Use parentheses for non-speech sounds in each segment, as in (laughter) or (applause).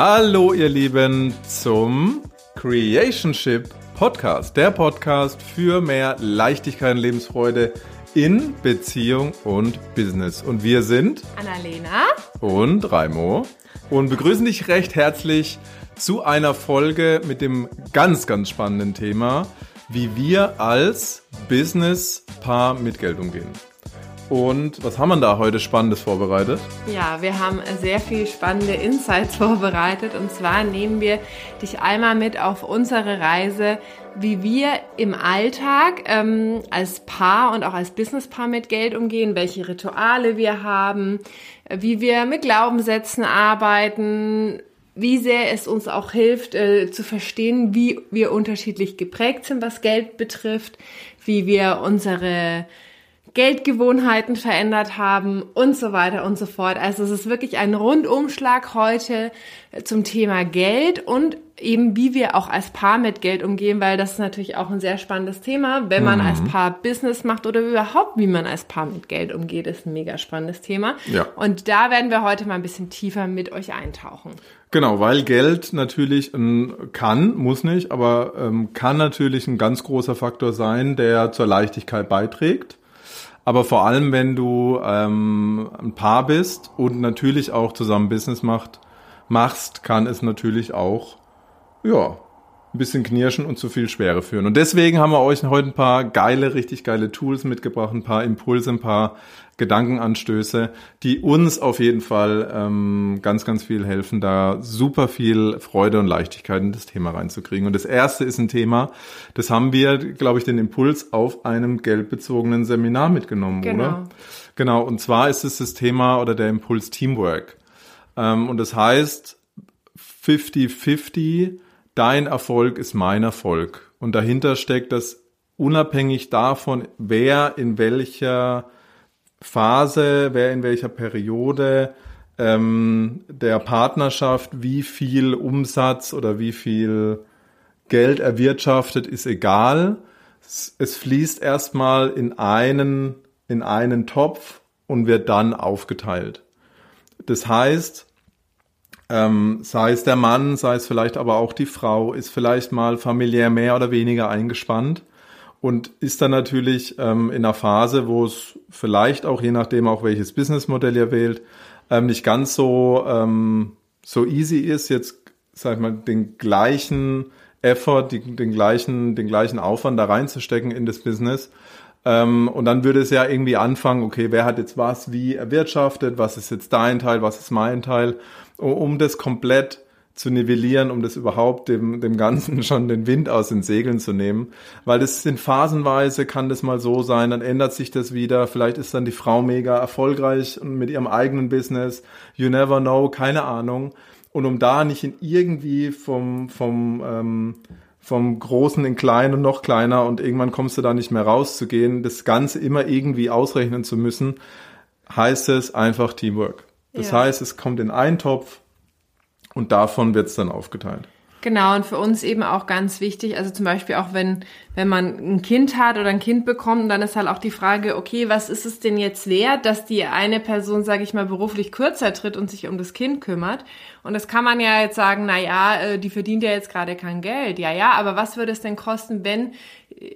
Hallo ihr Lieben zum Creationship Podcast, der Podcast für mehr Leichtigkeit und Lebensfreude in Beziehung und Business. Und wir sind Annalena und Raimo und begrüßen dich recht herzlich zu einer Folge mit dem ganz, ganz spannenden Thema, wie wir als Business-Paar mit Geld umgehen. Und was haben wir da heute Spannendes vorbereitet? Ja, wir haben sehr viel spannende Insights (laughs) vorbereitet. Und zwar nehmen wir dich einmal mit auf unsere Reise, wie wir im Alltag ähm, als Paar und auch als Businesspaar mit Geld umgehen, welche Rituale wir haben, wie wir mit Glaubenssätzen arbeiten, wie sehr es uns auch hilft äh, zu verstehen, wie wir unterschiedlich geprägt sind, was Geld betrifft, wie wir unsere Geldgewohnheiten verändert haben und so weiter und so fort. Also es ist wirklich ein Rundumschlag heute zum Thema Geld und eben wie wir auch als Paar mit Geld umgehen, weil das ist natürlich auch ein sehr spannendes Thema. Wenn man mhm. als Paar Business macht oder überhaupt, wie man als Paar mit Geld umgeht, ist ein mega spannendes Thema. Ja. Und da werden wir heute mal ein bisschen tiefer mit euch eintauchen. Genau, weil Geld natürlich ein, kann, muss nicht, aber ähm, kann natürlich ein ganz großer Faktor sein, der zur Leichtigkeit beiträgt aber vor allem, wenn du ähm, ein Paar bist und natürlich auch zusammen Business macht, machst, kann es natürlich auch, ja, ein bisschen knirschen und zu viel Schwere führen. Und deswegen haben wir euch heute ein paar geile, richtig geile Tools mitgebracht, ein paar Impulse, ein paar Gedankenanstöße, die uns auf jeden Fall ähm, ganz, ganz viel helfen, da super viel Freude und Leichtigkeit in das Thema reinzukriegen. Und das erste ist ein Thema, das haben wir, glaube ich, den Impuls auf einem geldbezogenen Seminar mitgenommen, genau. oder? Genau. Und zwar ist es das Thema oder der Impuls Teamwork. Ähm, und das heißt 50-50, dein Erfolg ist mein Erfolg. Und dahinter steckt das unabhängig davon, wer in welcher Phase, wer in welcher Periode ähm, der Partnerschaft wie viel Umsatz oder wie viel Geld erwirtschaftet, ist egal. Es, es fließt erstmal in einen, in einen Topf und wird dann aufgeteilt. Das heißt, ähm, sei es der Mann, sei es vielleicht aber auch die Frau, ist vielleicht mal familiär mehr oder weniger eingespannt und ist dann natürlich ähm, in einer Phase, wo es vielleicht auch, je nachdem auch welches Businessmodell ihr wählt, ähm, nicht ganz so, ähm, so easy ist, jetzt, sag ich mal, den gleichen Effort, die, den gleichen, den gleichen Aufwand da reinzustecken in das Business. Ähm, und dann würde es ja irgendwie anfangen, okay, wer hat jetzt was wie erwirtschaftet, was ist jetzt dein Teil, was ist mein Teil, um das komplett zu nivellieren, um das überhaupt dem, dem Ganzen (laughs) schon den Wind aus den Segeln zu nehmen. Weil das sind phasenweise, kann das mal so sein, dann ändert sich das wieder. Vielleicht ist dann die Frau mega erfolgreich mit ihrem eigenen Business. You never know, keine Ahnung. Und um da nicht in irgendwie vom, vom, ähm, vom Großen in klein und noch kleiner und irgendwann kommst du da nicht mehr rauszugehen, das Ganze immer irgendwie ausrechnen zu müssen, heißt es einfach Teamwork. Das ja. heißt, es kommt in einen Topf, und davon wird es dann aufgeteilt. Genau, und für uns eben auch ganz wichtig, also zum Beispiel auch wenn, wenn man ein Kind hat oder ein Kind bekommt, dann ist halt auch die Frage, okay, was ist es denn jetzt wert, dass die eine Person, sage ich mal, beruflich kürzer tritt und sich um das Kind kümmert? Und das kann man ja jetzt sagen, na ja, äh, die verdient ja jetzt gerade kein Geld. Ja, ja, aber was würde es denn kosten, wenn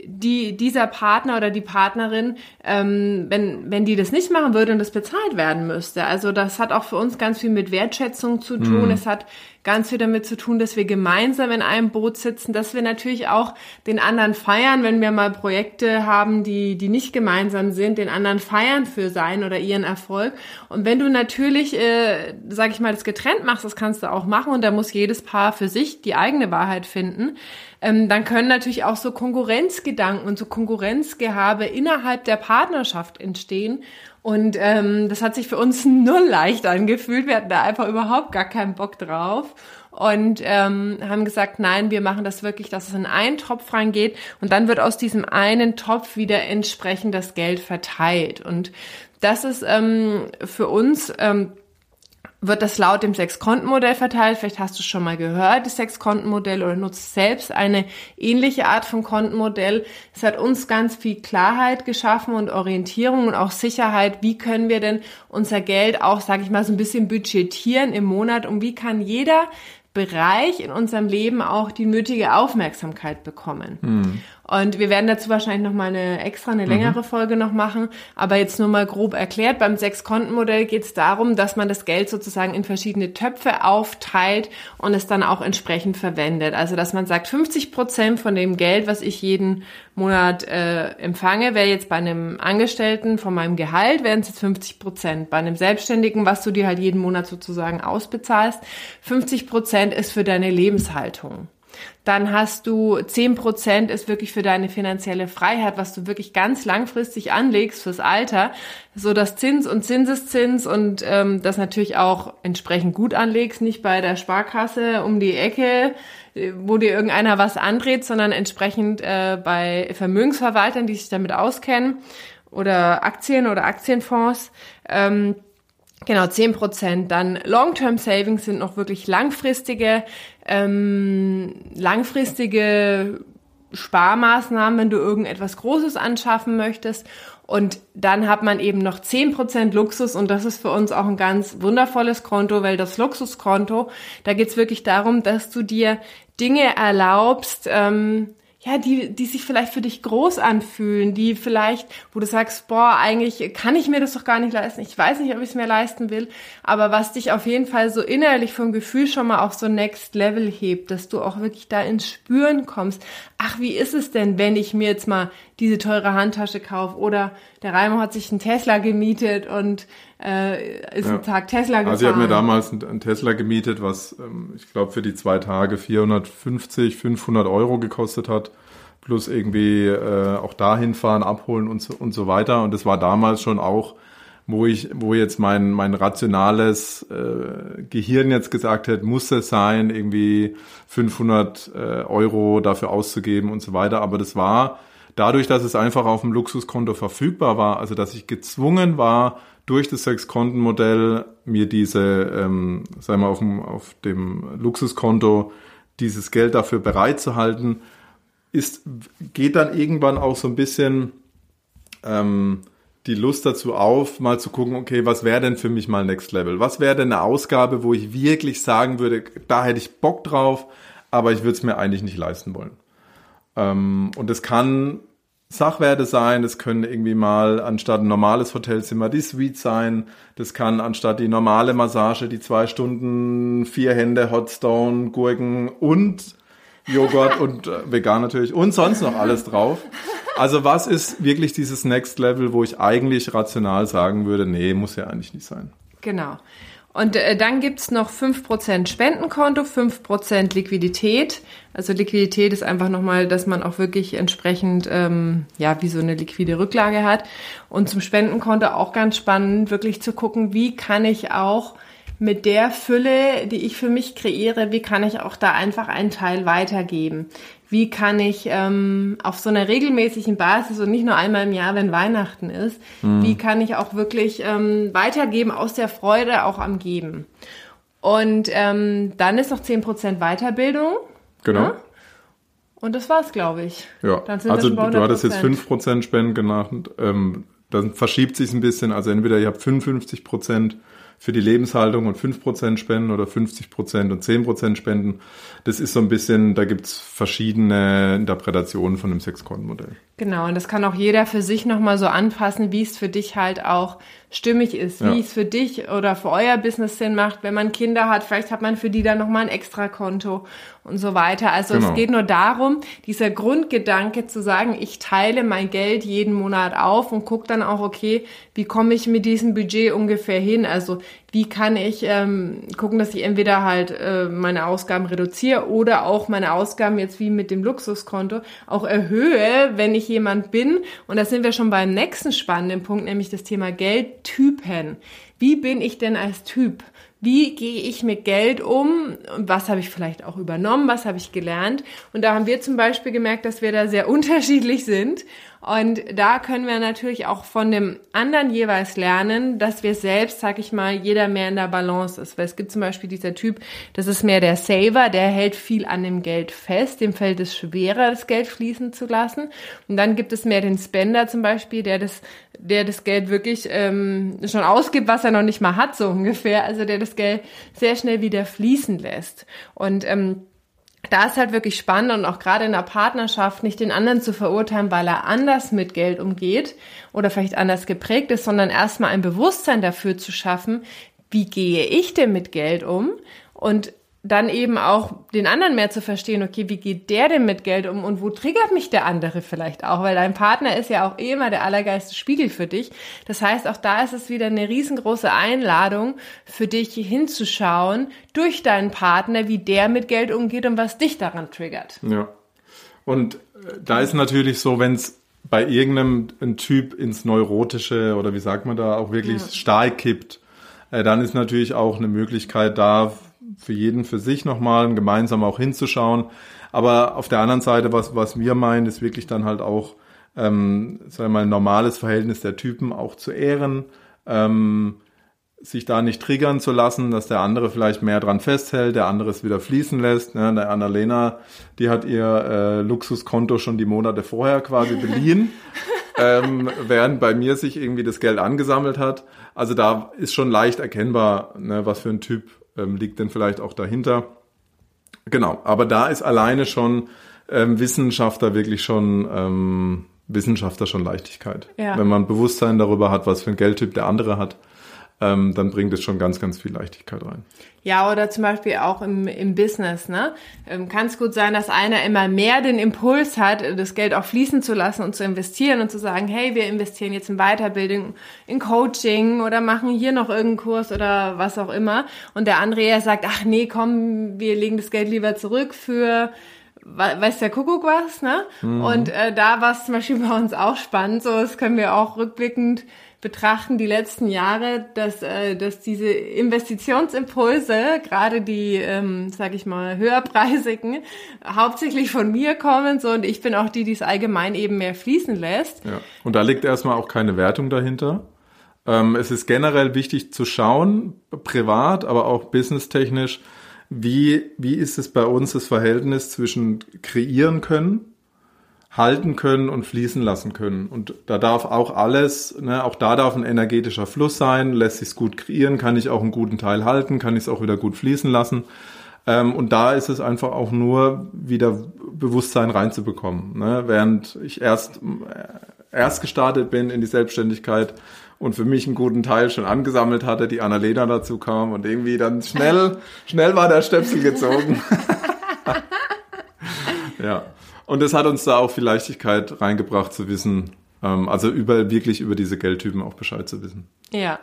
die, dieser Partner oder die Partnerin, ähm, wenn, wenn die das nicht machen würde und das bezahlt werden müsste. Also das hat auch für uns ganz viel mit Wertschätzung zu tun. Mhm. Es hat ganz viel damit zu tun, dass wir gemeinsam in einem Boot sitzen, dass wir natürlich auch den anderen feiern, wenn wir mal Projekte haben, die, die nicht gemeinsam sind, den anderen feiern für sein oder ihren Erfolg. Und wenn du natürlich, äh, sag ich mal, das getrennt machst, das kannst du auch machen und da muss jedes Paar für sich die eigene Wahrheit finden ähm, dann können natürlich auch so Konkurrenzgedanken und so Konkurrenzgehabe innerhalb der Partnerschaft entstehen. Und ähm, das hat sich für uns (laughs) null leicht angefühlt. Wir hatten da einfach überhaupt gar keinen Bock drauf und ähm, haben gesagt, nein, wir machen das wirklich, dass es in einen Topf reingeht und dann wird aus diesem einen Topf wieder entsprechend das Geld verteilt. Und das ist ähm, für uns ähm, wird das laut dem Sechs-Konten-Modell verteilt. Vielleicht hast du schon mal gehört, das Sechs-Konten-Modell oder nutzt selbst eine ähnliche Art von Kontenmodell. Es hat uns ganz viel Klarheit geschaffen und Orientierung und auch Sicherheit. Wie können wir denn unser Geld auch, sage ich mal, so ein bisschen budgetieren im Monat und wie kann jeder Bereich in unserem Leben auch die nötige Aufmerksamkeit bekommen. Mhm. Und wir werden dazu wahrscheinlich noch mal eine extra, eine längere mhm. Folge noch machen. Aber jetzt nur mal grob erklärt. Beim Sechs-Konten-Modell geht es darum, dass man das Geld sozusagen in verschiedene Töpfe aufteilt und es dann auch entsprechend verwendet. Also, dass man sagt, 50 Prozent von dem Geld, was ich jeden Monat äh, empfange, wäre jetzt bei einem Angestellten von meinem Gehalt, wären es jetzt 50 Prozent. Bei einem Selbstständigen, was du dir halt jeden Monat sozusagen ausbezahlst, 50 Prozent ist für deine Lebenshaltung. Dann hast du zehn Prozent ist wirklich für deine finanzielle Freiheit, was du wirklich ganz langfristig anlegst fürs Alter, so dass Zins und Zinseszins und ähm, das natürlich auch entsprechend gut anlegst, nicht bei der Sparkasse um die Ecke, äh, wo dir irgendeiner was andreht, sondern entsprechend äh, bei Vermögensverwaltern, die sich damit auskennen oder Aktien oder Aktienfonds. Ähm, Genau, zehn Prozent. Dann Long-Term Savings sind noch wirklich langfristige, ähm, langfristige Sparmaßnahmen, wenn du irgendetwas Großes anschaffen möchtest. Und dann hat man eben noch zehn Prozent Luxus und das ist für uns auch ein ganz wundervolles Konto, weil das Luxuskonto, da geht's wirklich darum, dass du dir Dinge erlaubst, ähm, ja, die, die sich vielleicht für dich groß anfühlen, die vielleicht, wo du sagst, boah, eigentlich kann ich mir das doch gar nicht leisten, ich weiß nicht, ob ich es mir leisten will, aber was dich auf jeden Fall so innerlich vom Gefühl schon mal auf so Next Level hebt, dass du auch wirklich da ins Spüren kommst. Ach, wie ist es denn, wenn ich mir jetzt mal diese teure Handtasche kaufe oder der Raimo hat sich einen Tesla gemietet und äh, ist ja. einen Tag Tesla gefahren. Also ich habe mir damals einen Tesla gemietet, was ähm, ich glaube für die zwei Tage 450, 500 Euro gekostet hat. Plus irgendwie äh, auch dahin fahren, abholen und so, und so weiter. Und das war damals schon auch, wo ich, wo jetzt mein, mein rationales äh, Gehirn jetzt gesagt hat, muss es sein, irgendwie 500 äh, Euro dafür auszugeben und so weiter. Aber das war dadurch, dass es einfach auf dem Luxuskonto verfügbar war, also dass ich gezwungen war, durch das Sechs-Konten-Modell mir diese, ähm, sagen wir, auf dem, auf dem Luxuskonto dieses Geld dafür bereitzuhalten, ist, geht dann irgendwann auch so ein bisschen ähm, die Lust dazu auf, mal zu gucken, okay, was wäre denn für mich mal Next Level? Was wäre denn eine Ausgabe, wo ich wirklich sagen würde, da hätte ich Bock drauf, aber ich würde es mir eigentlich nicht leisten wollen. Ähm, und es kann Sachwerte sein, das können irgendwie mal anstatt ein normales Hotelzimmer die Suite sein, das kann anstatt die normale Massage die zwei Stunden vier Hände Hotstone, Gurken und Joghurt und äh, vegan natürlich und sonst noch alles drauf. Also was ist wirklich dieses Next Level, wo ich eigentlich rational sagen würde, nee, muss ja eigentlich nicht sein. Genau. Und äh, dann gibt's noch fünf Prozent Spendenkonto, fünf Prozent Liquidität. Also Liquidität ist einfach nochmal, dass man auch wirklich entsprechend, ähm, ja, wie so eine liquide Rücklage hat. Und zum Spendenkonto auch ganz spannend, wirklich zu gucken, wie kann ich auch mit der Fülle, die ich für mich kreiere, wie kann ich auch da einfach einen Teil weitergeben? Wie kann ich ähm, auf so einer regelmäßigen Basis und nicht nur einmal im Jahr, wenn Weihnachten ist, mhm. wie kann ich auch wirklich ähm, weitergeben aus der Freude auch am Geben? Und ähm, dann ist noch 10% Weiterbildung. Genau. Ja? Und das war's, glaube ich. Ja, also du hattest jetzt 5% Spenden genannt. Ähm, dann verschiebt sich ein bisschen. Also entweder ihr habt 55 Prozent für die Lebenshaltung und 5% spenden oder 50% und 10% spenden. Das ist so ein bisschen, da gibt's verschiedene Interpretationen von dem Sechs-Konten-Modell. Genau, und das kann auch jeder für sich nochmal so anpassen, wie es für dich halt auch stimmig ist, ja. wie es für dich oder für euer Business Sinn macht. Wenn man Kinder hat, vielleicht hat man für die dann nochmal ein Extrakonto und so weiter. Also genau. es geht nur darum, dieser Grundgedanke zu sagen, ich teile mein Geld jeden Monat auf und gucke dann auch, okay, wie komme ich mit diesem Budget ungefähr hin? Also wie kann ich ähm, gucken, dass ich entweder halt äh, meine Ausgaben reduziere oder auch meine Ausgaben jetzt wie mit dem Luxuskonto auch erhöhe, wenn ich jemand bin. Und da sind wir schon beim nächsten spannenden Punkt, nämlich das Thema Geldtypen. wie bin ich denn als Typ? Wie gehe ich mit Geld um? Was habe ich vielleicht auch übernommen? Was habe ich gelernt? Und da haben wir zum Beispiel gemerkt, dass wir da sehr (laughs) unterschiedlich sind. Und da können wir natürlich auch von dem anderen jeweils lernen, dass wir selbst, sag ich mal, jeder mehr in der Balance ist. Weil es gibt zum Beispiel dieser Typ, das ist mehr der Saver, der hält viel an dem Geld fest, dem fällt es schwerer, das Geld fließen zu lassen. Und dann gibt es mehr den Spender zum Beispiel, der das, der das Geld wirklich ähm, schon ausgibt, was er noch nicht mal hat, so ungefähr. Also der das Geld sehr schnell wieder fließen lässt. Und ähm, da ist halt wirklich spannend und auch gerade in der Partnerschaft nicht den anderen zu verurteilen, weil er anders mit Geld umgeht oder vielleicht anders geprägt ist, sondern erstmal ein Bewusstsein dafür zu schaffen, wie gehe ich denn mit Geld um? Und dann eben auch den anderen mehr zu verstehen, okay, wie geht der denn mit Geld um und wo triggert mich der andere vielleicht auch, weil dein Partner ist ja auch eh immer der allergeiste Spiegel für dich. Das heißt, auch da ist es wieder eine riesengroße Einladung für dich hinzuschauen durch deinen Partner, wie der mit Geld umgeht und was dich daran triggert. Ja. Und äh, da ist natürlich so, wenn es bei irgendeinem Typ ins Neurotische oder wie sagt man da auch wirklich ja. stark kippt, äh, dann ist natürlich auch eine Möglichkeit da, für jeden für sich nochmal gemeinsam auch hinzuschauen. Aber auf der anderen Seite, was, was wir meinen, ist wirklich dann halt auch, ähm, sagen wir mal, ein normales Verhältnis der Typen auch zu ehren, ähm, sich da nicht triggern zu lassen, dass der andere vielleicht mehr dran festhält, der andere es wieder fließen lässt. Ne? Der Annalena, die hat ihr äh, Luxuskonto schon die Monate vorher quasi (laughs) beliehen, ähm, während bei mir sich irgendwie das Geld angesammelt hat. Also da ist schon leicht erkennbar, ne, was für ein Typ ähm, liegt denn vielleicht auch dahinter. Genau, aber da ist alleine schon ähm, Wissenschaftler wirklich schon ähm, Wissenschaftler schon Leichtigkeit. Ja. Wenn man Bewusstsein darüber hat, was für ein Geldtyp der andere hat, ähm, dann bringt es schon ganz, ganz viel Leichtigkeit rein. Ja, oder zum Beispiel auch im, im Business, ne? Ähm, Kann es gut sein, dass einer immer mehr den Impuls hat, das Geld auch fließen zu lassen und zu investieren und zu sagen, hey, wir investieren jetzt in Weiterbildung, in Coaching oder machen hier noch irgendeinen Kurs oder was auch immer. Und der andere eher sagt, ach nee, komm, wir legen das Geld lieber zurück für weiß der Kuckuck was, ne? Mhm. Und äh, da war es zum Beispiel (laughs) bei uns auch spannend, so das können wir auch rückblickend betrachten die letzten Jahre, dass, äh, dass diese Investitionsimpulse, gerade die, ähm, sag ich mal, höherpreisigen, hauptsächlich von mir kommen so und ich bin auch die, die es allgemein eben mehr fließen lässt. Ja. Und da liegt erstmal auch keine Wertung dahinter. Ähm, es ist generell wichtig zu schauen, privat, aber auch businesstechnisch, wie, wie ist es bei uns das Verhältnis zwischen kreieren können halten können und fließen lassen können. Und da darf auch alles, ne, auch da darf ein energetischer Fluss sein, lässt sich's gut kreieren, kann ich auch einen guten Teil halten, kann ich es auch wieder gut fließen lassen. Ähm, und da ist es einfach auch nur wieder Bewusstsein reinzubekommen. Ne? Während ich erst, äh, erst gestartet bin in die Selbstständigkeit und für mich einen guten Teil schon angesammelt hatte, die Annalena dazu kam und irgendwie dann schnell, (laughs) schnell war der Stöpsel gezogen. (laughs) ja. Und das hat uns da auch viel Leichtigkeit reingebracht zu wissen, ähm, also über, wirklich über diese Geldtypen auch Bescheid zu wissen. Ja.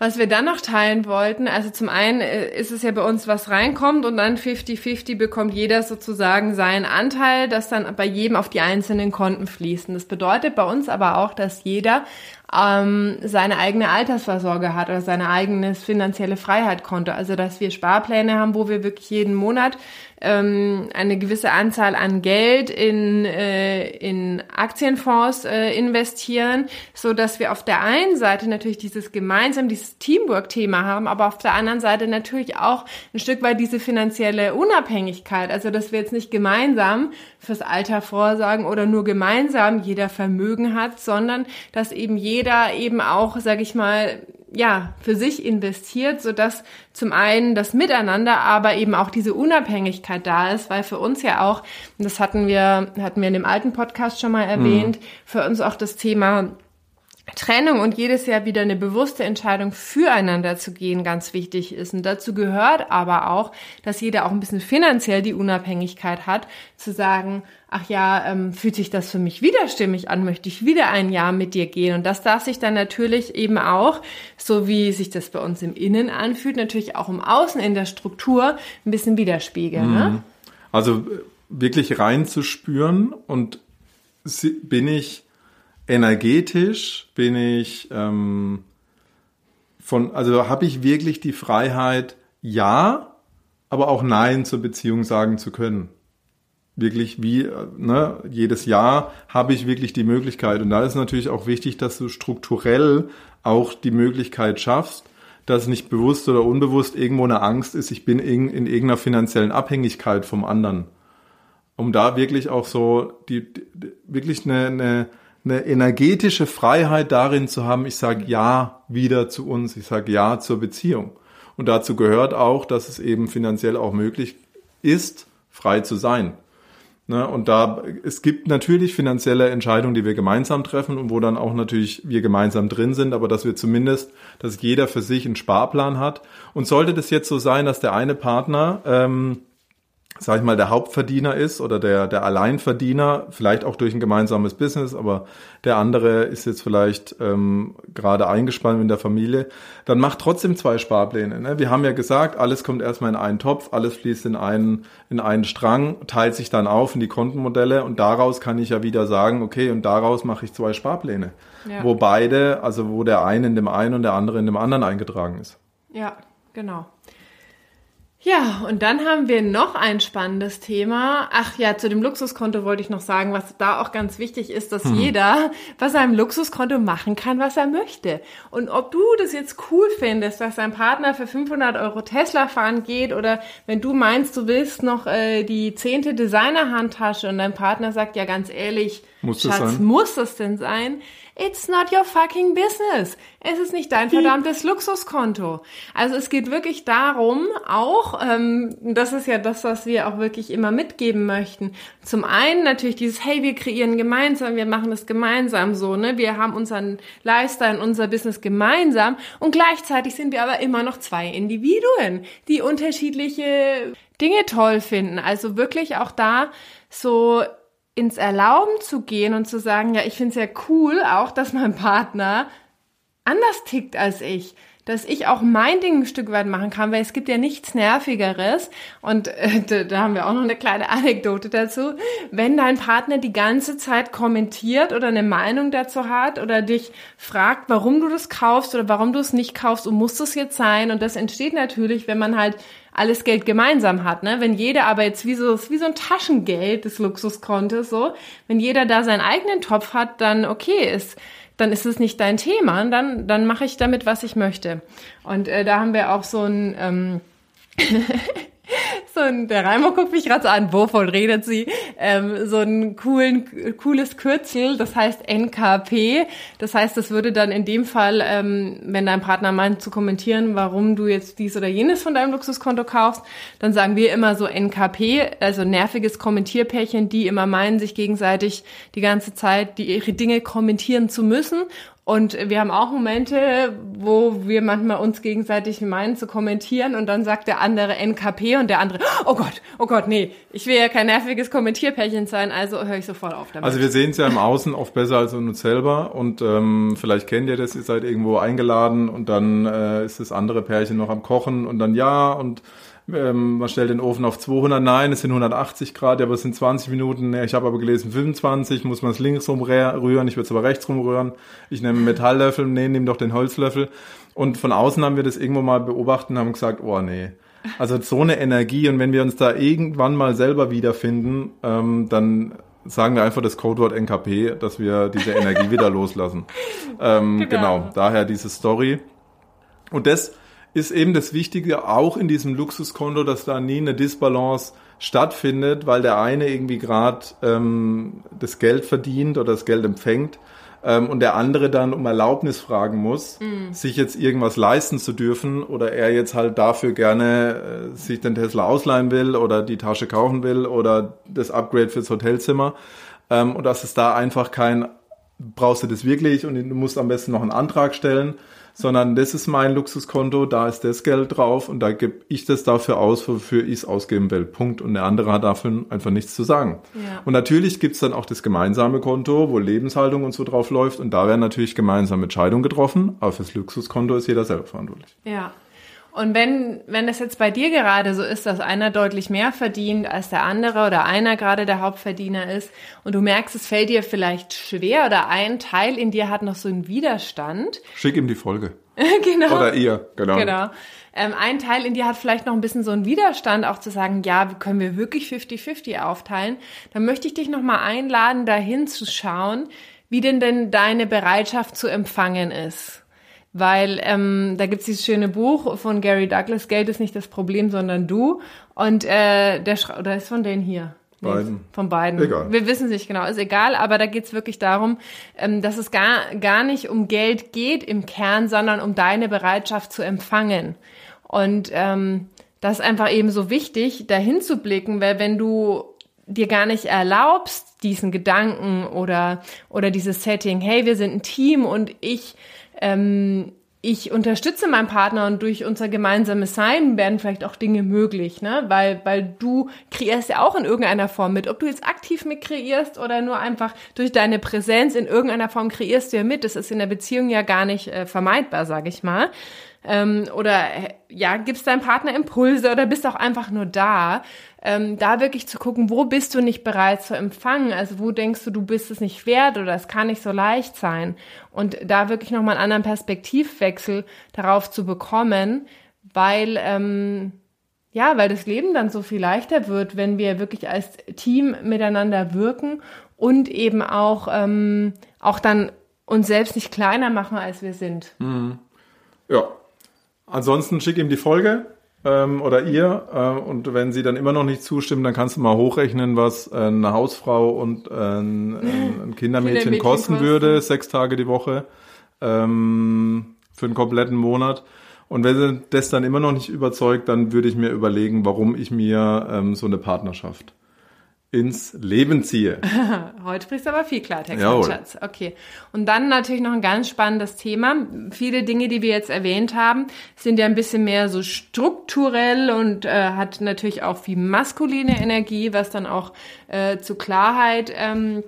Was wir dann noch teilen wollten, also zum einen äh, ist es ja bei uns, was reinkommt und dann 50-50 bekommt jeder sozusagen seinen Anteil, das dann bei jedem auf die einzelnen Konten fließen. Das bedeutet bei uns aber auch, dass jeder ähm, seine eigene Altersvorsorge hat oder seine eigene finanzielle Freiheit-Konto. Also dass wir Sparpläne haben, wo wir wirklich jeden Monat ähm, eine gewisse Anzahl an Geld in, äh, in Aktienfonds äh, investieren, so dass wir auf der einen Seite natürlich dieses gemeinsam, dieses Teamwork-Thema haben, aber auf der anderen Seite natürlich auch ein Stück weit diese finanzielle Unabhängigkeit. Also dass wir jetzt nicht gemeinsam fürs Alter vorsorgen oder nur gemeinsam jeder Vermögen hat, sondern dass eben jeder eben auch, sag ich mal, ja, für sich investiert, so dass zum einen das Miteinander, aber eben auch diese Unabhängigkeit da ist, weil für uns ja auch, das hatten wir, hatten wir in dem alten Podcast schon mal erwähnt, mhm. für uns auch das Thema Trennung und jedes Jahr wieder eine bewusste Entscheidung füreinander zu gehen ganz wichtig ist. Und dazu gehört aber auch, dass jeder auch ein bisschen finanziell die Unabhängigkeit hat, zu sagen, ach ja, ähm, fühlt sich das für mich widerstimmig an, möchte ich wieder ein Jahr mit dir gehen. Und das darf sich dann natürlich eben auch, so wie sich das bei uns im Innen anfühlt, natürlich auch im Außen in der Struktur ein bisschen widerspiegeln. Ne? Mhm. Ne? Also äh, wirklich reinzuspüren und bin ich energetisch bin ich ähm, von, also habe ich wirklich die Freiheit, ja, aber auch nein zur Beziehung sagen zu können. Wirklich wie, ne, jedes Jahr habe ich wirklich die Möglichkeit. Und da ist natürlich auch wichtig, dass du strukturell auch die Möglichkeit schaffst, dass nicht bewusst oder unbewusst irgendwo eine Angst ist, ich bin in, in irgendeiner finanziellen Abhängigkeit vom anderen. Um da wirklich auch so die, die wirklich eine, eine, eine energetische Freiheit darin zu haben, ich sage ja wieder zu uns, ich sage ja zur Beziehung. Und dazu gehört auch, dass es eben finanziell auch möglich ist, frei zu sein. Ne? Und da, es gibt natürlich finanzielle Entscheidungen, die wir gemeinsam treffen und wo dann auch natürlich wir gemeinsam drin sind, aber dass wir zumindest, dass jeder für sich einen Sparplan hat. Und sollte das jetzt so sein, dass der eine Partner ähm, sag ich mal, der Hauptverdiener ist oder der, der Alleinverdiener, vielleicht auch durch ein gemeinsames Business, aber der andere ist jetzt vielleicht ähm, gerade eingespannt in der Familie, dann macht trotzdem zwei Sparpläne. Ne? Wir haben ja gesagt, alles kommt erstmal in einen Topf, alles fließt in einen, in einen Strang, teilt sich dann auf in die Kontenmodelle und daraus kann ich ja wieder sagen, okay, und daraus mache ich zwei Sparpläne. Ja. Wo beide, also wo der eine in dem einen und der andere in dem anderen eingetragen ist. Ja, genau. Ja, und dann haben wir noch ein spannendes Thema. Ach ja, zu dem Luxuskonto wollte ich noch sagen, was da auch ganz wichtig ist, dass hm. jeder bei seinem Luxuskonto machen kann, was er möchte. Und ob du das jetzt cool findest, dass dein Partner für 500 Euro Tesla fahren geht oder wenn du meinst, du willst noch äh, die zehnte Designer-Handtasche und dein Partner sagt, ja ganz ehrlich, muss Schatz, das sein? muss das denn sein? It's not your fucking business. Es ist nicht dein verdammtes Luxuskonto. Also es geht wirklich darum, auch, ähm, das ist ja das, was wir auch wirklich immer mitgeben möchten. Zum einen natürlich dieses, hey, wir kreieren gemeinsam, wir machen das gemeinsam so, ne? Wir haben unseren Lifestyle, unser Business gemeinsam und gleichzeitig sind wir aber immer noch zwei Individuen, die unterschiedliche Dinge toll finden. Also wirklich auch da so ins Erlauben zu gehen und zu sagen, ja, ich finde es ja cool auch, dass mein Partner anders tickt als ich, dass ich auch mein Ding ein Stück weit machen kann, weil es gibt ja nichts Nervigeres. Und äh, da haben wir auch noch eine kleine Anekdote dazu, wenn dein Partner die ganze Zeit kommentiert oder eine Meinung dazu hat oder dich fragt, warum du das kaufst oder warum du es nicht kaufst und muss das jetzt sein. Und das entsteht natürlich, wenn man halt alles Geld gemeinsam hat, ne? Wenn jeder aber jetzt wie so, wie so ein Taschengeld des Luxuskontos, so, wenn jeder da seinen eigenen Topf hat, dann okay ist, dann ist es nicht dein Thema, dann, dann mache ich damit, was ich möchte. Und äh, da haben wir auch so ein, ähm, (laughs) so ein, der Reimer guckt mich gerade so an, wovon redet sie? Ähm, so ein coolen, cooles Kürzel, das heißt NKP. Das heißt, das würde dann in dem Fall, ähm, wenn dein Partner meint zu kommentieren, warum du jetzt dies oder jenes von deinem Luxuskonto kaufst, dann sagen wir immer so NKP, also nerviges Kommentierpärchen, die immer meinen, sich gegenseitig die ganze Zeit die ihre Dinge kommentieren zu müssen und wir haben auch Momente, wo wir manchmal uns gegenseitig meinen zu kommentieren und dann sagt der andere NKP und der andere, oh Gott, oh Gott, nee, ich will ja kein nerviges Kommentierpärchen sein, also höre ich sofort auf damit. Also wir sehen es ja im Außen oft besser als in uns selber und ähm, vielleicht kennt ihr das, ihr seid irgendwo eingeladen und dann äh, ist das andere Pärchen noch am Kochen und dann ja und ähm, man stellt den Ofen auf 200, nein, es sind 180 Grad, aber es sind 20 Minuten. Ich habe aber gelesen 25, muss man es links rumrühren, ich würde es aber rechts rumrühren. Ich nehme einen Metalllöffel, nee, nimm doch den Holzlöffel. Und von außen haben wir das irgendwo mal beobachtet und haben gesagt, oh nee. Also so eine Energie und wenn wir uns da irgendwann mal selber wiederfinden, ähm, dann sagen wir einfach das Codewort NKP, dass wir diese Energie wieder (laughs) loslassen. Ähm, genau. genau, daher diese Story. Und das ist eben das Wichtige auch in diesem Luxuskonto, dass da nie eine Disbalance stattfindet, weil der eine irgendwie gerade ähm, das Geld verdient oder das Geld empfängt ähm, und der andere dann um Erlaubnis fragen muss, mm. sich jetzt irgendwas leisten zu dürfen oder er jetzt halt dafür gerne äh, sich den Tesla ausleihen will oder die Tasche kaufen will oder das Upgrade fürs Hotelzimmer ähm, und dass es da einfach kein brauchst du das wirklich und du musst am besten noch einen Antrag stellen sondern das ist mein Luxuskonto, da ist das Geld drauf und da gebe ich das dafür aus, wofür ich es ausgeben will. Punkt. Und der andere hat dafür einfach nichts zu sagen. Ja. Und natürlich gibt's dann auch das gemeinsame Konto, wo Lebenshaltung und so drauf läuft und da werden natürlich gemeinsame Entscheidungen getroffen, aber fürs Luxuskonto ist jeder selber verantwortlich. Ja. Und wenn, wenn es jetzt bei dir gerade so ist, dass einer deutlich mehr verdient als der andere oder einer gerade der Hauptverdiener ist und du merkst, es fällt dir vielleicht schwer oder ein Teil in dir hat noch so einen Widerstand. Schick ihm die Folge. (laughs) genau. Oder ihr, genau. Genau. Ähm, ein Teil in dir hat vielleicht noch ein bisschen so einen Widerstand, auch zu sagen, ja, können wir wirklich 50-50 aufteilen? Dann möchte ich dich nochmal einladen, dahin zu schauen, wie denn denn deine Bereitschaft zu empfangen ist. Weil ähm, da gibt's dieses schöne Buch von Gary Douglas, Geld ist nicht das Problem, sondern du. Und äh, der Schra oder ist von denen hier? Beiden. Von beiden. Egal. Wir wissen es nicht genau, ist egal, aber da geht's wirklich darum, ähm, dass es gar, gar nicht um Geld geht im Kern, sondern um deine Bereitschaft zu empfangen. Und ähm, das ist einfach eben so wichtig, dahin zu blicken, weil wenn du dir gar nicht erlaubst, diesen Gedanken oder, oder dieses Setting, hey, wir sind ein Team und ich ähm, ich unterstütze meinen Partner und durch unser gemeinsames Sein werden vielleicht auch Dinge möglich, ne? Weil, weil du kreierst ja auch in irgendeiner Form mit. Ob du jetzt aktiv mit kreierst oder nur einfach durch deine Präsenz in irgendeiner Form kreierst du ja mit. Das ist in der Beziehung ja gar nicht äh, vermeidbar, sage ich mal. Ähm, oder äh, ja, gibst deinem Partner Impulse oder bist auch einfach nur da ähm, da wirklich zu gucken, wo bist du nicht bereit zu empfangen? Also wo denkst du, du bist es nicht wert oder es kann nicht so leicht sein? Und da wirklich nochmal einen anderen Perspektivwechsel darauf zu bekommen, weil, ähm, ja, weil das Leben dann so viel leichter wird, wenn wir wirklich als Team miteinander wirken und eben auch, ähm, auch dann uns selbst nicht kleiner machen, als wir sind. Mhm. Ja. Ansonsten schick ihm die Folge ähm, oder ihr. Äh, und wenn sie dann immer noch nicht zustimmen, dann kannst du mal hochrechnen, was äh, eine Hausfrau und äh, ein, ein Kindermädchen kosten würde, sechs Tage die Woche ähm, für einen kompletten Monat. Und wenn sie das dann immer noch nicht überzeugt, dann würde ich mir überlegen, warum ich mir ähm, so eine Partnerschaft ins Leben ziehe. (laughs) Heute sprichst du aber viel Klartext, Jawohl. Schatz. Okay. Und dann natürlich noch ein ganz spannendes Thema. Viele Dinge, die wir jetzt erwähnt haben, sind ja ein bisschen mehr so strukturell und äh, hat natürlich auch viel maskuline Energie, was dann auch äh, zu Klarheit, ähm,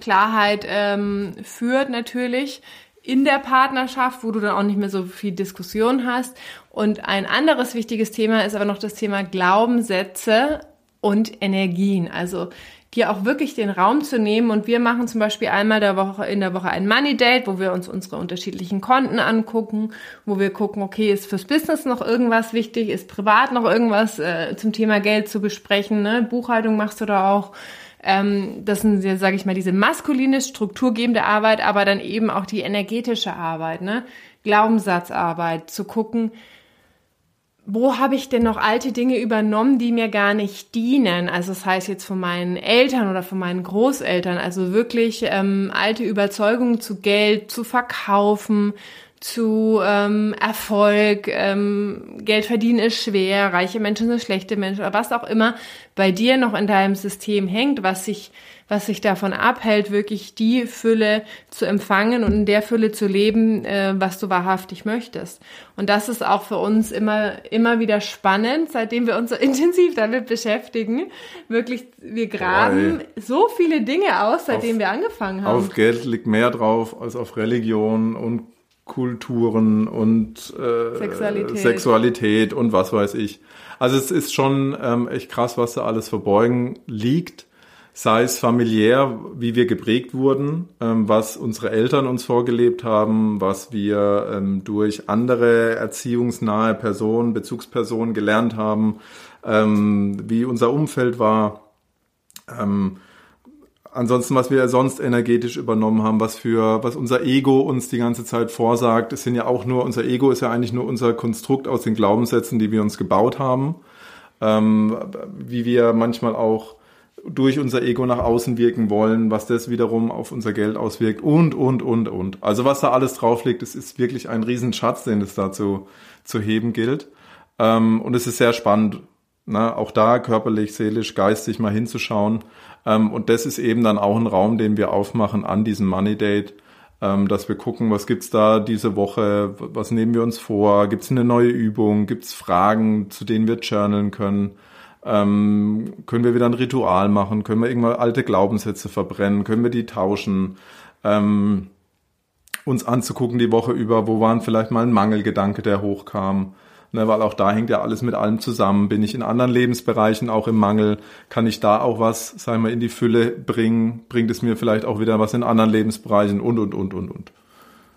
Klarheit ähm, führt natürlich in der Partnerschaft, wo du dann auch nicht mehr so viel Diskussion hast. Und ein anderes wichtiges Thema ist aber noch das Thema Glaubenssätze und Energien. Also dir auch wirklich den Raum zu nehmen. Und wir machen zum Beispiel einmal der Woche, in der Woche ein Money Date, wo wir uns unsere unterschiedlichen Konten angucken, wo wir gucken, okay, ist fürs Business noch irgendwas wichtig, ist privat noch irgendwas äh, zum Thema Geld zu besprechen, ne? Buchhaltung machst du da auch. Ähm, das sind, sage ich mal, diese maskuline, strukturgebende Arbeit, aber dann eben auch die energetische Arbeit, ne? Glaubenssatzarbeit, zu gucken, wo habe ich denn noch alte Dinge übernommen, die mir gar nicht dienen? Also das heißt jetzt von meinen Eltern oder von meinen Großeltern, also wirklich ähm, alte Überzeugungen zu Geld, zu verkaufen, zu ähm, Erfolg, ähm, Geld verdienen ist schwer, reiche Menschen sind schlechte Menschen, oder was auch immer bei dir noch in deinem System hängt, was sich was sich davon abhält, wirklich die Fülle zu empfangen und in der Fülle zu leben, äh, was du wahrhaftig möchtest. Und das ist auch für uns immer, immer wieder spannend, seitdem wir uns so (laughs) intensiv damit beschäftigen. Wirklich, wir graben Boy. so viele Dinge aus, seitdem Auf- wir angefangen haben. Auf Geld liegt mehr drauf als auf Religion und Kulturen und äh, Sexualität. Sexualität und was weiß ich. Also es ist schon ähm, echt krass, was da alles verborgen liegt. Sei es familiär, wie wir geprägt wurden, ähm, was unsere Eltern uns vorgelebt haben, was wir ähm, durch andere erziehungsnahe Personen, Bezugspersonen gelernt haben, ähm, wie unser Umfeld war. Ähm, ansonsten, was wir sonst energetisch übernommen haben, was für, was unser Ego uns die ganze Zeit vorsagt, es sind ja auch nur, unser Ego ist ja eigentlich nur unser Konstrukt aus den Glaubenssätzen, die wir uns gebaut haben, ähm, wie wir manchmal auch durch unser Ego nach außen wirken wollen, was das wiederum auf unser Geld auswirkt und, und, und, und. Also was da alles drauf liegt, es ist wirklich ein Riesenschatz, den es da zu, zu heben gilt. Ähm, und es ist sehr spannend, ne? auch da körperlich, seelisch, geistig mal hinzuschauen. Ähm, und das ist eben dann auch ein Raum, den wir aufmachen an diesem Money Date, ähm, dass wir gucken, was gibt's da diese Woche, was nehmen wir uns vor, gibt's eine neue Übung, gibt's Fragen, zu denen wir journalen können. Ähm, können wir wieder ein Ritual machen? Können wir irgendwann alte Glaubenssätze verbrennen? Können wir die tauschen? Ähm, uns anzugucken die Woche über, wo waren vielleicht mal ein Mangelgedanke, der hochkam? Ne, weil auch da hängt ja alles mit allem zusammen. Bin ich in anderen Lebensbereichen auch im Mangel? Kann ich da auch was, sagen wir, in die Fülle bringen? Bringt es mir vielleicht auch wieder was in anderen Lebensbereichen und, und, und, und, und.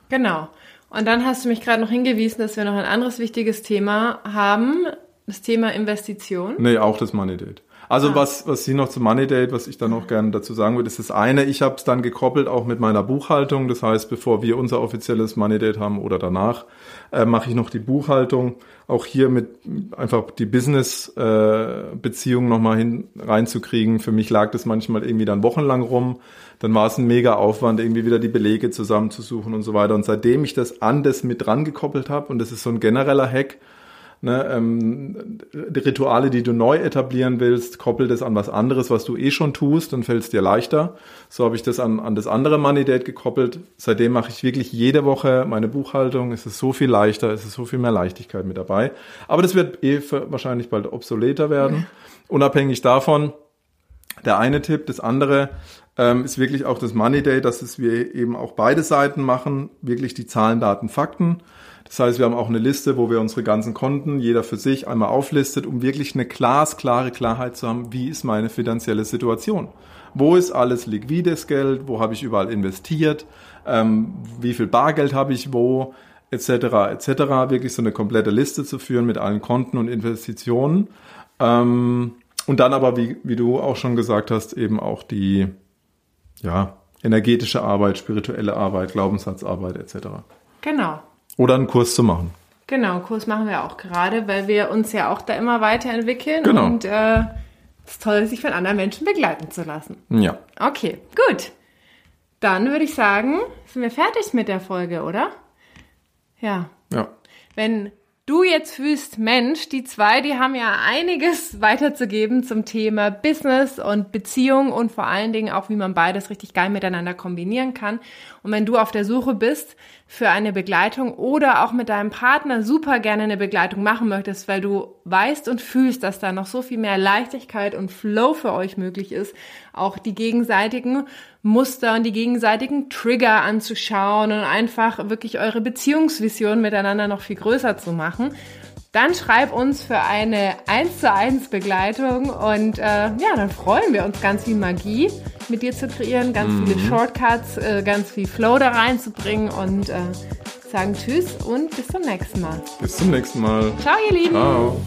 Genau. Und dann hast du mich gerade noch hingewiesen, dass wir noch ein anderes wichtiges Thema haben, das Thema Investition. Nee, auch das Money Date. Also ah. was, was Sie noch zum Money Date, was ich dann noch gerne dazu sagen würde, ist das eine, ich habe es dann gekoppelt auch mit meiner Buchhaltung. Das heißt, bevor wir unser offizielles Money Date haben oder danach, äh, mache ich noch die Buchhaltung. Auch hier mit einfach die Business-Beziehung äh, nochmal hin reinzukriegen. Für mich lag das manchmal irgendwie dann wochenlang rum. Dann war es ein mega Aufwand, irgendwie wieder die Belege zusammenzusuchen und so weiter. Und seitdem ich das an das mit dran gekoppelt habe, und das ist so ein genereller Hack, Ne, ähm, die Rituale, die du neu etablieren willst, koppel das an was anderes, was du eh schon tust, dann fällt es dir leichter. So habe ich das an, an das andere Money Date gekoppelt. Seitdem mache ich wirklich jede Woche meine Buchhaltung. Es ist so viel leichter, es ist so viel mehr Leichtigkeit mit dabei. Aber das wird eh wahrscheinlich bald obsoleter werden. Unabhängig davon, der eine Tipp, das andere ähm, ist wirklich auch das Money Day, dass es wir eben auch beide Seiten machen, wirklich die Zahlen, Daten, Fakten. Das heißt, wir haben auch eine Liste, wo wir unsere ganzen Konten, jeder für sich, einmal auflistet, um wirklich eine glasklare Klarheit zu haben, wie ist meine finanzielle Situation. Wo ist alles liquides Geld? Wo habe ich überall investiert? Ähm, wie viel Bargeld habe ich wo? Etc. etc. Wirklich so eine komplette Liste zu führen mit allen Konten und Investitionen. Ähm, und dann aber, wie, wie du auch schon gesagt hast, eben auch die ja, energetische Arbeit, spirituelle Arbeit, Glaubenssatzarbeit etc. Genau. Oder einen Kurs zu machen. Genau, einen Kurs machen wir auch gerade, weil wir uns ja auch da immer weiterentwickeln genau. und äh, es ist toll, sich von anderen Menschen begleiten zu lassen. Ja. Okay, gut. Dann würde ich sagen, sind wir fertig mit der Folge, oder? Ja. Ja. Wenn du jetzt fühlst, Mensch, die zwei, die haben ja einiges weiterzugeben zum Thema Business und Beziehung und vor allen Dingen auch, wie man beides richtig geil miteinander kombinieren kann. Und wenn du auf der Suche bist für eine Begleitung oder auch mit deinem Partner super gerne eine Begleitung machen möchtest, weil du weißt und fühlst, dass da noch so viel mehr Leichtigkeit und Flow für euch möglich ist, auch die gegenseitigen Muster und die gegenseitigen Trigger anzuschauen und einfach wirklich eure Beziehungsvision miteinander noch viel größer zu machen, dann schreib uns für eine 1 zu 1 Begleitung und äh, ja, dann freuen wir uns ganz viel Magie mit dir zu kreieren, ganz mhm. viele Shortcuts, äh, ganz viel Flow da reinzubringen und äh, sagen Tschüss und bis zum nächsten Mal. Bis zum nächsten Mal. Ciao, ihr Lieben. Ciao.